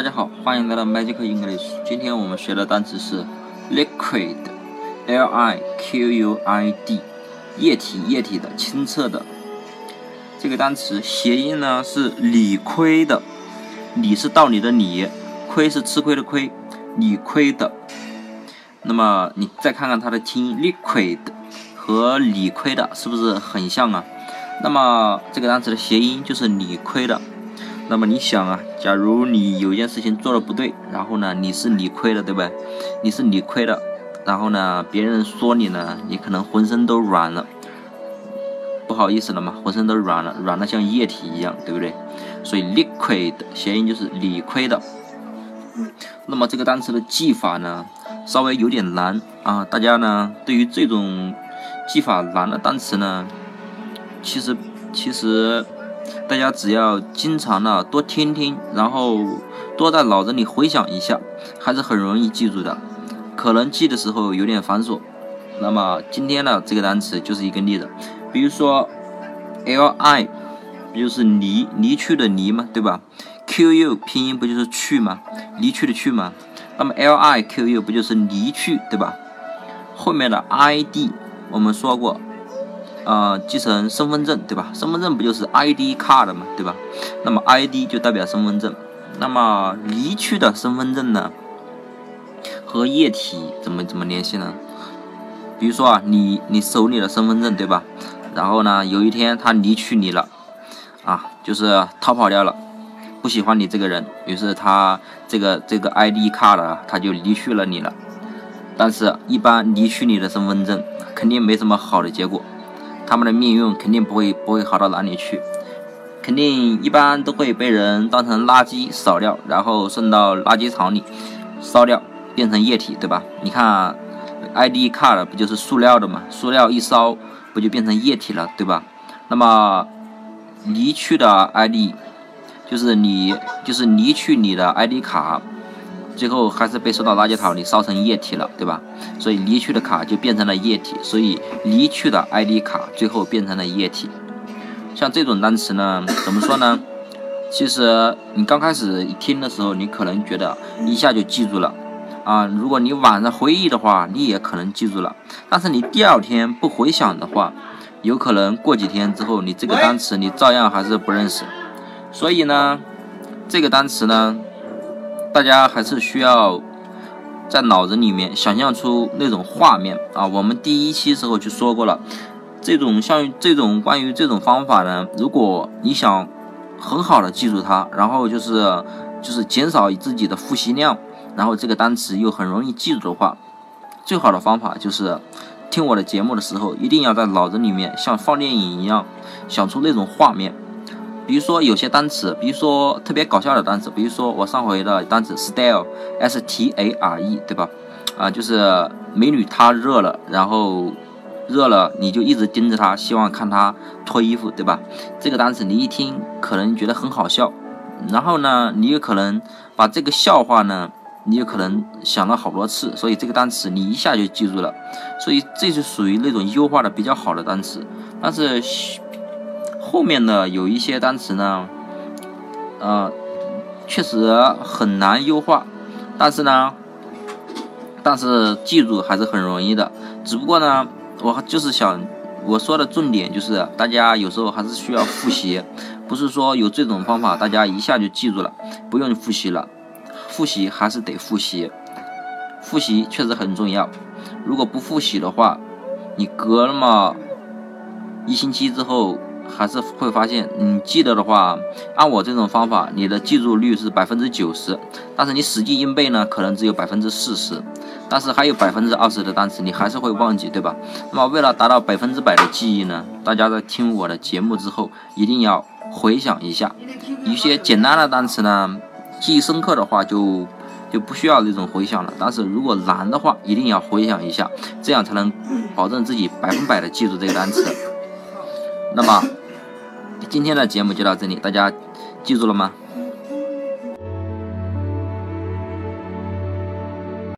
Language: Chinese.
大家好，欢迎来到 Magic English。今天我们学的单词是 liquid，l i q u i d，液体，液体的，清澈的。这个单词谐音呢是理亏的，理是道理的理，亏是吃亏的亏，理亏的。那么你再看看它的听音，liquid 和理亏的是不是很像啊？那么这个单词的谐音就是理亏的。那么你想啊，假如你有一件事情做的不对，然后呢，你是理亏的，对不对？你是理亏的，然后呢，别人说你呢，你可能浑身都软了，不好意思了嘛，浑身都软了，软的像液体一样，对不对？所以 liquid 谐音就是理亏的。那么这个单词的记法呢，稍微有点难啊，大家呢，对于这种记法难的单词呢，其实其实。大家只要经常的多听听，然后多在脑子里回想一下，还是很容易记住的。可能记的时候有点繁琐。那么今天呢这个单词就是一个例子，比如说 l i，不就是离离去的离嘛，对吧？q u 拼音不就是去吗？离去的去吗？那么 l i q u 不就是离去，对吧？后面的 i d 我们说过。呃，继承身份证对吧？身份证不就是 ID card 嘛，对吧？那么 ID 就代表身份证。那么离去的身份证呢？和液体怎么怎么联系呢？比如说啊，你你手里的身份证对吧？然后呢，有一天他离去你了，啊，就是逃跑掉了，不喜欢你这个人，于是他这个这个 ID card 他就离去了你了。但是，一般离去你的身份证肯定没什么好的结果。他们的命运肯定不会不会好到哪里去，肯定一般都会被人当成垃圾扫掉，然后送到垃圾场里烧掉，变成液体，对吧？你看，ID card 不就是塑料的嘛？塑料一烧不就变成液体了，对吧？那么离去的 ID 就是你，就是离去你的 ID 卡。最后还是被收到垃圾桶里烧成液体了，对吧？所以离去的卡就变成了液体，所以离去的 ID 卡最后变成了液体。像这种单词呢，怎么说呢？其实你刚开始一听的时候，你可能觉得一下就记住了啊。如果你晚上回忆的话，你也可能记住了。但是你第二天不回想的话，有可能过几天之后，你这个单词你照样还是不认识。所以呢，这个单词呢。大家还是需要在脑子里面想象出那种画面啊！我们第一期时候就说过了，这种像这种关于这种方法呢，如果你想很好的记住它，然后就是就是减少自己的复习量，然后这个单词又很容易记住的话，最好的方法就是听我的节目的时候，一定要在脑子里面像放电影一样想出那种画面。比如说有些单词，比如说特别搞笑的单词，比如说我上回的单词 stare，s t a r e，对吧？啊，就是美女她热了，然后热了你就一直盯着她，希望看她脱衣服，对吧？这个单词你一听可能觉得很好笑，然后呢，你有可能把这个笑话呢，你有可能想了好多次，所以这个单词你一下就记住了，所以这是属于那种优化的比较好的单词，但是。后面的有一些单词呢，呃，确实很难优化，但是呢，但是记住还是很容易的。只不过呢，我就是想我说的重点就是，大家有时候还是需要复习，不是说有这种方法大家一下就记住了，不用复习了。复习还是得复习，复习确实很重要。如果不复习的话，你隔那么一星期之后。还是会发现，你记得的话，按我这种方法，你的记住率是百分之九十，但是你死记硬背呢，可能只有百分之四十，但是还有百分之二十的单词你还是会忘记，对吧？那么为了达到百分之百的记忆呢，大家在听我的节目之后，一定要回想一下，一些简单的单词呢，记忆深刻的话就就不需要那种回想了，但是如果难的话，一定要回想一下，这样才能保证自己百分百的记住这个单词。那么。今天的节目就到这里，大家记住了吗？